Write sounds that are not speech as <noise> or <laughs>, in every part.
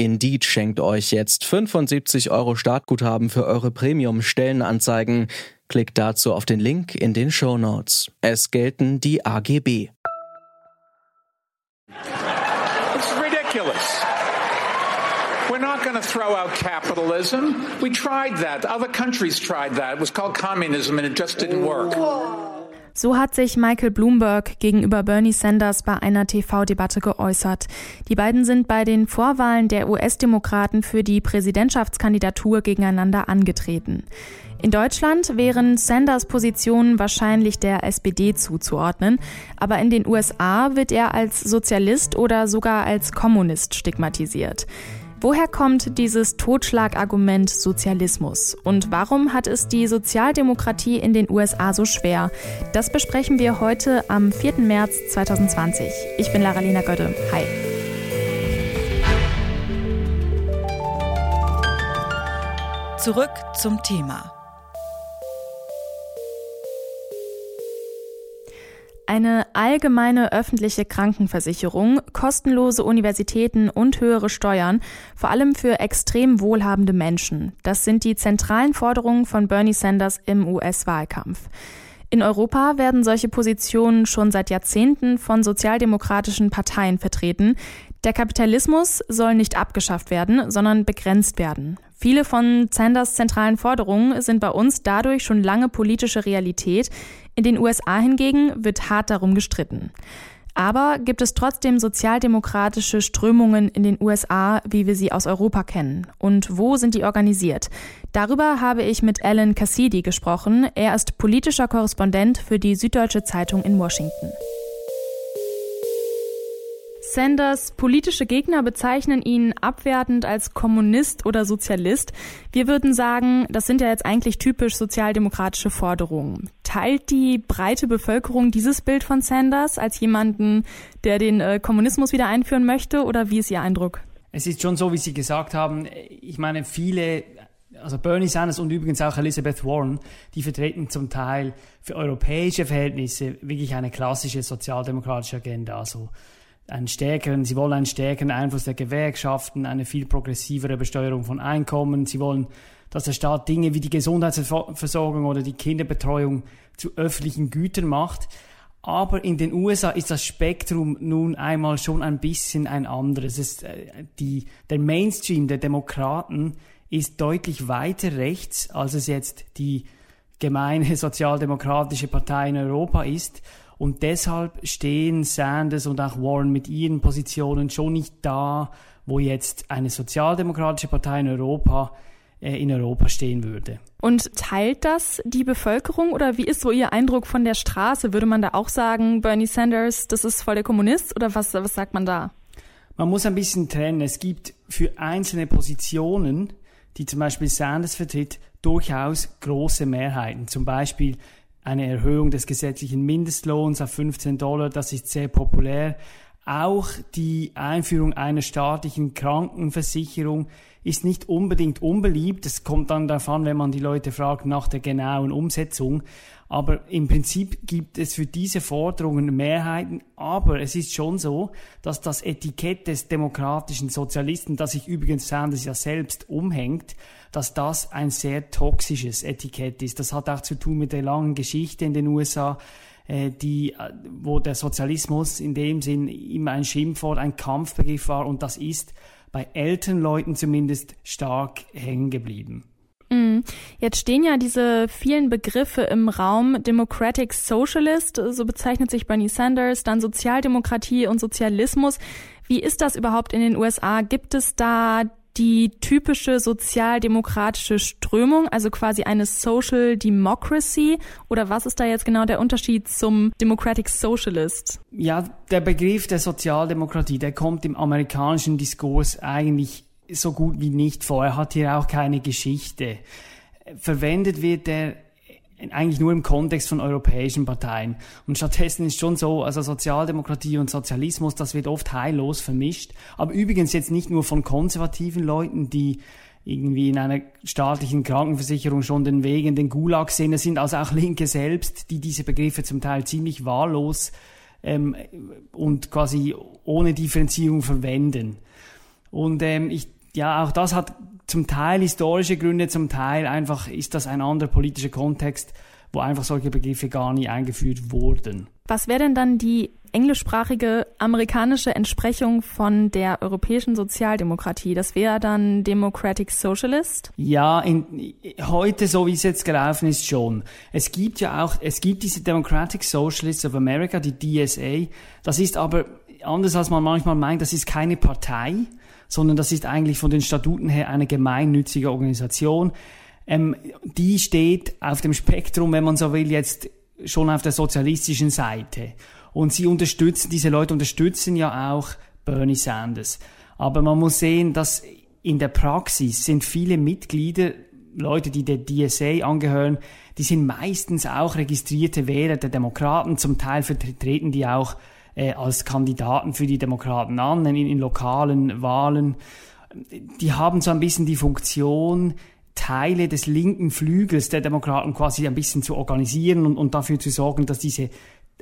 Indeed schenkt euch jetzt 75 Euro Startguthaben für eure Premium-Stellenanzeigen. Klickt dazu auf den Link in den Show Notes. Es gelten die AGB. It's ridiculous. We're not going to throw out capitalism. We tried that. Other countries tried that. It was called communism and it just didn't work. So hat sich Michael Bloomberg gegenüber Bernie Sanders bei einer TV-Debatte geäußert. Die beiden sind bei den Vorwahlen der US-Demokraten für die Präsidentschaftskandidatur gegeneinander angetreten. In Deutschland wären Sanders Positionen wahrscheinlich der SPD zuzuordnen, aber in den USA wird er als Sozialist oder sogar als Kommunist stigmatisiert. Woher kommt dieses Totschlagargument Sozialismus? Und warum hat es die Sozialdemokratie in den USA so schwer? Das besprechen wir heute am 4. März 2020. Ich bin Lara-Lena Götte. Hi. Zurück zum Thema. Eine allgemeine öffentliche Krankenversicherung, kostenlose Universitäten und höhere Steuern, vor allem für extrem wohlhabende Menschen. Das sind die zentralen Forderungen von Bernie Sanders im US-Wahlkampf. In Europa werden solche Positionen schon seit Jahrzehnten von sozialdemokratischen Parteien vertreten. Der Kapitalismus soll nicht abgeschafft werden, sondern begrenzt werden. Viele von Sanders zentralen Forderungen sind bei uns dadurch schon lange politische Realität. In den USA hingegen wird hart darum gestritten. Aber gibt es trotzdem sozialdemokratische Strömungen in den USA, wie wir sie aus Europa kennen? Und wo sind die organisiert? Darüber habe ich mit Alan Cassidy gesprochen. Er ist politischer Korrespondent für die Süddeutsche Zeitung in Washington. Sanders politische Gegner bezeichnen ihn abwertend als Kommunist oder Sozialist. Wir würden sagen, das sind ja jetzt eigentlich typisch sozialdemokratische Forderungen. Teilt die breite Bevölkerung dieses Bild von Sanders als jemanden, der den äh, Kommunismus wieder einführen möchte oder wie ist Ihr Eindruck? Es ist schon so, wie Sie gesagt haben. Ich meine, viele also Bernie Sanders und übrigens auch Elizabeth Warren, die vertreten zum Teil für europäische Verhältnisse wirklich eine klassische sozialdemokratische Agenda. Also einen stärkeren, sie wollen einen stärkeren Einfluss der Gewerkschaften, eine viel progressivere Besteuerung von Einkommen. Sie wollen, dass der Staat Dinge wie die Gesundheitsversorgung oder die Kinderbetreuung zu öffentlichen Gütern macht. Aber in den USA ist das Spektrum nun einmal schon ein bisschen ein anderes. Es, äh, die, der Mainstream der Demokraten ist deutlich weiter rechts, als es jetzt die gemeine <laughs> sozialdemokratische Partei in Europa ist. Und deshalb stehen Sanders und auch Warren mit ihren Positionen schon nicht da, wo jetzt eine sozialdemokratische Partei in Europa äh, in Europa stehen würde. Und teilt das die Bevölkerung oder wie ist so Ihr Eindruck von der Straße? Würde man da auch sagen, Bernie Sanders, das ist voll der Kommunist oder was, was sagt man da? Man muss ein bisschen trennen. Es gibt für einzelne Positionen, die zum Beispiel Sanders vertritt, durchaus große Mehrheiten. Zum Beispiel eine Erhöhung des gesetzlichen Mindestlohns auf 15 Dollar, das ist sehr populär. Auch die Einführung einer staatlichen Krankenversicherung ist nicht unbedingt unbeliebt. Es kommt dann an, wenn man die Leute fragt nach der genauen Umsetzung. Aber im Prinzip gibt es für diese Forderungen Mehrheiten. Aber es ist schon so, dass das Etikett des demokratischen Sozialisten, das sich übrigens Sanders ja selbst umhängt, dass das ein sehr toxisches Etikett ist. Das hat auch zu tun mit der langen Geschichte in den USA die, äh, wo der Sozialismus in dem Sinn immer ein Schimpfwort, ein Kampfbegriff war und das ist bei älteren Leuten zumindest stark hängen geblieben. Mhm. Jetzt stehen ja diese vielen Begriffe im Raum. Democratic Socialist, so bezeichnet sich Bernie Sanders, dann Sozialdemokratie und Sozialismus. Wie ist das überhaupt in den USA? Gibt es da die typische sozialdemokratische Strömung, also quasi eine Social Democracy? Oder was ist da jetzt genau der Unterschied zum Democratic Socialist? Ja, der Begriff der Sozialdemokratie, der kommt im amerikanischen Diskurs eigentlich so gut wie nicht vor. Er hat hier auch keine Geschichte. Verwendet wird er eigentlich nur im Kontext von europäischen Parteien. Und stattdessen ist schon so, also Sozialdemokratie und Sozialismus, das wird oft heillos vermischt. Aber übrigens jetzt nicht nur von konservativen Leuten, die irgendwie in einer staatlichen Krankenversicherung schon den Weg in den Gulag sehen. Es sind also auch Linke selbst, die diese Begriffe zum Teil ziemlich wahllos ähm, und quasi ohne Differenzierung verwenden. Und ähm, ich, ja, auch das hat zum Teil historische Gründe, zum Teil einfach ist das ein anderer politischer Kontext, wo einfach solche Begriffe gar nie eingeführt wurden. Was wäre denn dann die englischsprachige amerikanische Entsprechung von der europäischen Sozialdemokratie? Das wäre dann Democratic Socialist? Ja, in, heute, so wie es jetzt gelaufen ist, schon. Es gibt ja auch, es gibt diese Democratic Socialists of America, die DSA. Das ist aber anders als man manchmal meint, das ist keine Partei, sondern das ist eigentlich von den Statuten her eine gemeinnützige Organisation. Ähm, die steht auf dem Spektrum, wenn man so will, jetzt schon auf der sozialistischen Seite. Und sie unterstützen, diese Leute unterstützen ja auch Bernie Sanders. Aber man muss sehen, dass in der Praxis sind viele Mitglieder, Leute, die der DSA angehören, die sind meistens auch registrierte Wähler der Demokraten. Zum Teil vertreten die auch äh, als Kandidaten für die Demokraten an in, in lokalen Wahlen. Die haben so ein bisschen die Funktion, Teile des linken Flügels der Demokraten quasi ein bisschen zu organisieren und, und dafür zu sorgen, dass diese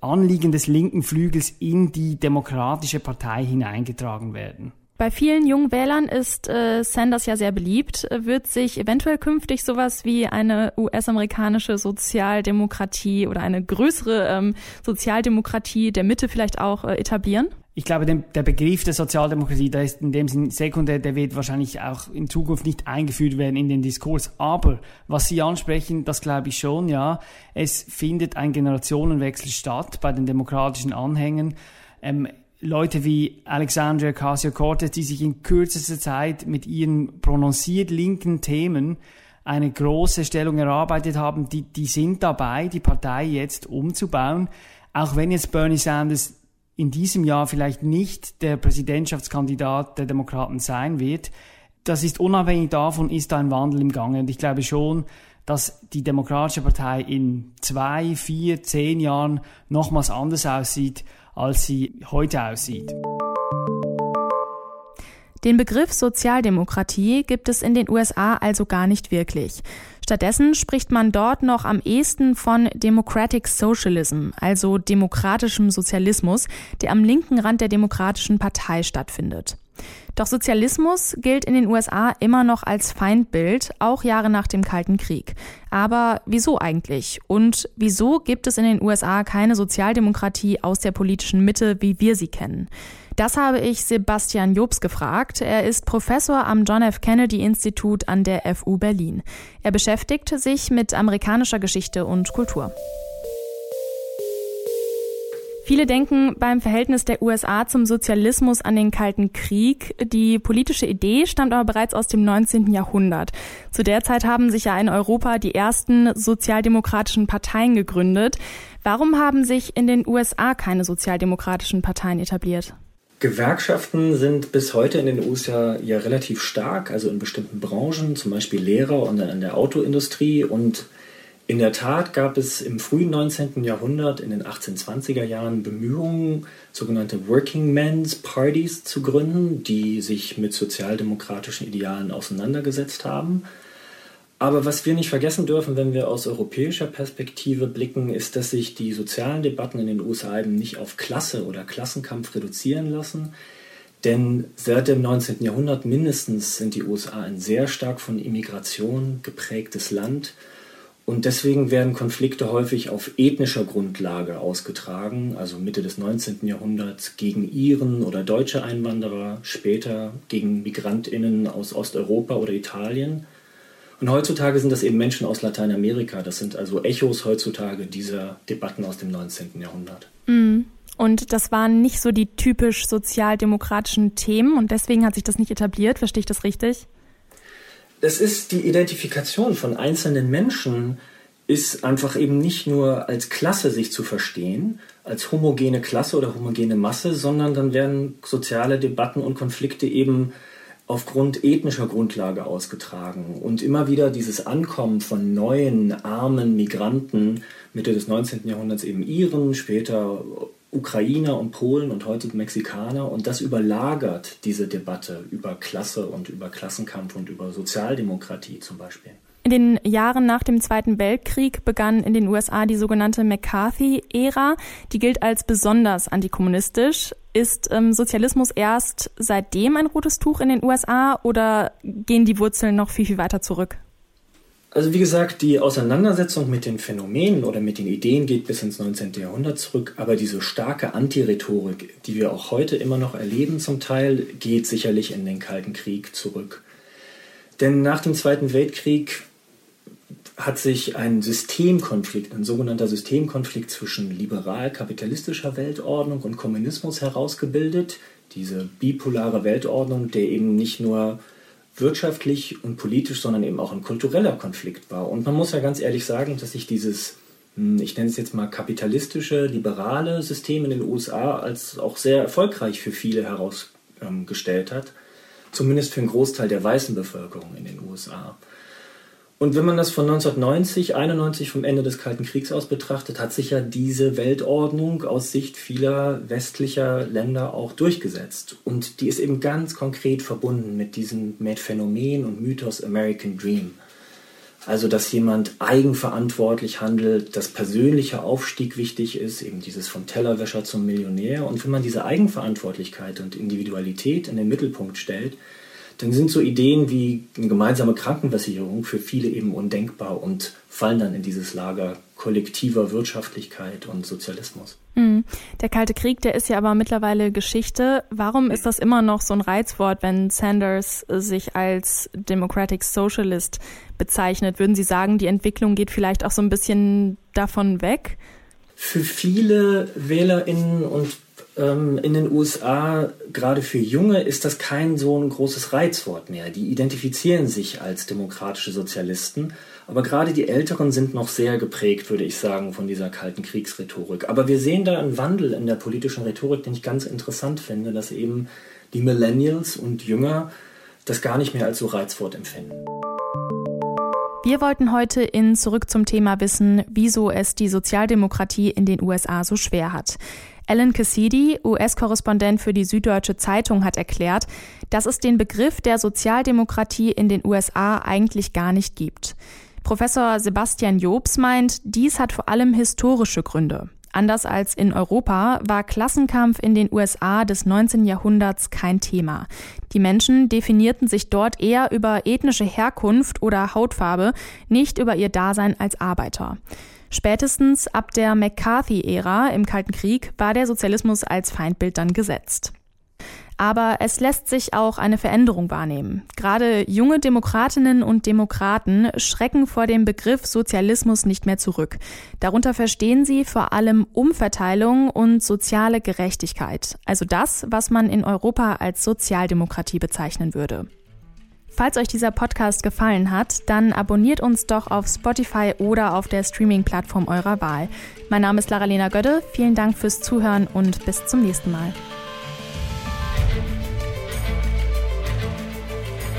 Anliegen des linken Flügels in die demokratische Partei hineingetragen werden. Bei vielen jungen Wählern ist äh, Sanders ja sehr beliebt. Wird sich eventuell künftig sowas wie eine US-amerikanische Sozialdemokratie oder eine größere ähm, Sozialdemokratie der Mitte vielleicht auch äh, etablieren? ich glaube, der Begriff der Sozialdemokratie, der ist in dem Sinn sekundär, der wird wahrscheinlich auch in Zukunft nicht eingeführt werden in den Diskurs. Aber was Sie ansprechen, das glaube ich schon, ja. Es findet ein Generationenwechsel statt bei den demokratischen Anhängern. Ähm, Leute wie Alexandria Ocasio-Cortez, die sich in kürzester Zeit mit ihren prononciert linken Themen eine große Stellung erarbeitet haben, die, die sind dabei, die Partei jetzt umzubauen. Auch wenn jetzt Bernie Sanders in diesem Jahr vielleicht nicht der Präsidentschaftskandidat der Demokraten sein wird. Das ist unabhängig davon, ist da ein Wandel im Gange. Und ich glaube schon, dass die Demokratische Partei in zwei, vier, zehn Jahren nochmals anders aussieht, als sie heute aussieht. Den Begriff Sozialdemokratie gibt es in den USA also gar nicht wirklich. Stattdessen spricht man dort noch am ehesten von Democratic Socialism, also demokratischem Sozialismus, der am linken Rand der Demokratischen Partei stattfindet. Doch Sozialismus gilt in den USA immer noch als Feindbild, auch Jahre nach dem Kalten Krieg. Aber wieso eigentlich? Und wieso gibt es in den USA keine Sozialdemokratie aus der politischen Mitte, wie wir sie kennen? Das habe ich Sebastian Jobs gefragt. Er ist Professor am John F. Kennedy Institut an der FU Berlin. Er beschäftigt sich mit amerikanischer Geschichte und Kultur. Viele denken beim Verhältnis der USA zum Sozialismus an den Kalten Krieg. Die politische Idee stammt aber bereits aus dem 19. Jahrhundert. Zu der Zeit haben sich ja in Europa die ersten sozialdemokratischen Parteien gegründet. Warum haben sich in den USA keine sozialdemokratischen Parteien etabliert? Gewerkschaften sind bis heute in den USA ja relativ stark, also in bestimmten Branchen, zum Beispiel Lehrer und dann in der Autoindustrie. Und in der Tat gab es im frühen 19. Jahrhundert, in den 1820er Jahren, Bemühungen, sogenannte Working Men's Parties zu gründen, die sich mit sozialdemokratischen Idealen auseinandergesetzt haben. Aber was wir nicht vergessen dürfen, wenn wir aus europäischer Perspektive blicken, ist, dass sich die sozialen Debatten in den USA eben nicht auf Klasse oder Klassenkampf reduzieren lassen. Denn seit dem 19. Jahrhundert mindestens sind die USA ein sehr stark von Immigration geprägtes Land. Und deswegen werden Konflikte häufig auf ethnischer Grundlage ausgetragen, also Mitte des 19. Jahrhunderts gegen Iren oder deutsche Einwanderer, später gegen Migrantinnen aus Osteuropa oder Italien. Und heutzutage sind das eben Menschen aus Lateinamerika. Das sind also Echos heutzutage dieser Debatten aus dem 19. Jahrhundert. Mhm. Und das waren nicht so die typisch sozialdemokratischen Themen und deswegen hat sich das nicht etabliert. Verstehe ich das richtig? Das ist die Identifikation von einzelnen Menschen, ist einfach eben nicht nur als Klasse sich zu verstehen, als homogene Klasse oder homogene Masse, sondern dann werden soziale Debatten und Konflikte eben aufgrund ethnischer Grundlage ausgetragen. Und immer wieder dieses Ankommen von neuen, armen Migranten, Mitte des 19. Jahrhunderts eben Iren, später Ukrainer und Polen und heute Mexikaner. Und das überlagert diese Debatte über Klasse und über Klassenkampf und über Sozialdemokratie zum Beispiel. In den Jahren nach dem Zweiten Weltkrieg begann in den USA die sogenannte McCarthy-Ära. Die gilt als besonders antikommunistisch. Ist ähm, Sozialismus erst seitdem ein rotes Tuch in den USA oder gehen die Wurzeln noch viel, viel weiter zurück? Also wie gesagt, die Auseinandersetzung mit den Phänomenen oder mit den Ideen geht bis ins 19. Jahrhundert zurück, aber diese starke Antirhetorik, die wir auch heute immer noch erleben zum Teil, geht sicherlich in den Kalten Krieg zurück. Denn nach dem Zweiten Weltkrieg hat sich ein Systemkonflikt, ein sogenannter Systemkonflikt zwischen liberal-kapitalistischer Weltordnung und Kommunismus herausgebildet. Diese bipolare Weltordnung, der eben nicht nur wirtschaftlich und politisch, sondern eben auch ein kultureller Konflikt war. Und man muss ja ganz ehrlich sagen, dass sich dieses, hm, ich nenne es jetzt mal kapitalistische, liberale System in den USA als auch sehr erfolgreich für viele herausgestellt hat. Zumindest für einen Großteil der weißen Bevölkerung in den USA. Und wenn man das von 1990, 91 vom Ende des Kalten Kriegs aus betrachtet, hat sich ja diese Weltordnung aus Sicht vieler westlicher Länder auch durchgesetzt. Und die ist eben ganz konkret verbunden mit diesem mit Phänomen und Mythos American Dream. Also, dass jemand eigenverantwortlich handelt, dass persönlicher Aufstieg wichtig ist, eben dieses vom Tellerwäscher zum Millionär. Und wenn man diese Eigenverantwortlichkeit und Individualität in den Mittelpunkt stellt, dann sind so Ideen wie eine gemeinsame Krankenversicherung für viele eben undenkbar und fallen dann in dieses Lager kollektiver Wirtschaftlichkeit und Sozialismus. Hm. Der Kalte Krieg, der ist ja aber mittlerweile Geschichte. Warum ist das immer noch so ein Reizwort, wenn Sanders sich als Democratic Socialist bezeichnet? Würden Sie sagen, die Entwicklung geht vielleicht auch so ein bisschen davon weg? Für viele WählerInnen und in den USA, gerade für Junge, ist das kein so ein großes Reizwort mehr. Die identifizieren sich als demokratische Sozialisten, aber gerade die Älteren sind noch sehr geprägt, würde ich sagen, von dieser kalten Kriegsrhetorik. Aber wir sehen da einen Wandel in der politischen Rhetorik, den ich ganz interessant finde, dass eben die Millennials und Jünger das gar nicht mehr als so Reizwort empfinden. Wir wollten heute in Zurück zum Thema wissen, wieso es die Sozialdemokratie in den USA so schwer hat. Alan Cassidy, US-Korrespondent für die Süddeutsche Zeitung, hat erklärt, dass es den Begriff der Sozialdemokratie in den USA eigentlich gar nicht gibt. Professor Sebastian Jobs meint, dies hat vor allem historische Gründe. Anders als in Europa war Klassenkampf in den USA des 19. Jahrhunderts kein Thema. Die Menschen definierten sich dort eher über ethnische Herkunft oder Hautfarbe, nicht über ihr Dasein als Arbeiter. Spätestens ab der McCarthy-Ära im Kalten Krieg war der Sozialismus als Feindbild dann gesetzt. Aber es lässt sich auch eine Veränderung wahrnehmen. Gerade junge Demokratinnen und Demokraten schrecken vor dem Begriff Sozialismus nicht mehr zurück. Darunter verstehen sie vor allem Umverteilung und soziale Gerechtigkeit, also das, was man in Europa als Sozialdemokratie bezeichnen würde. Falls euch dieser Podcast gefallen hat, dann abonniert uns doch auf Spotify oder auf der Streaming-Plattform eurer Wahl. Mein Name ist Lara-Lena Gödde, vielen Dank fürs Zuhören und bis zum nächsten Mal.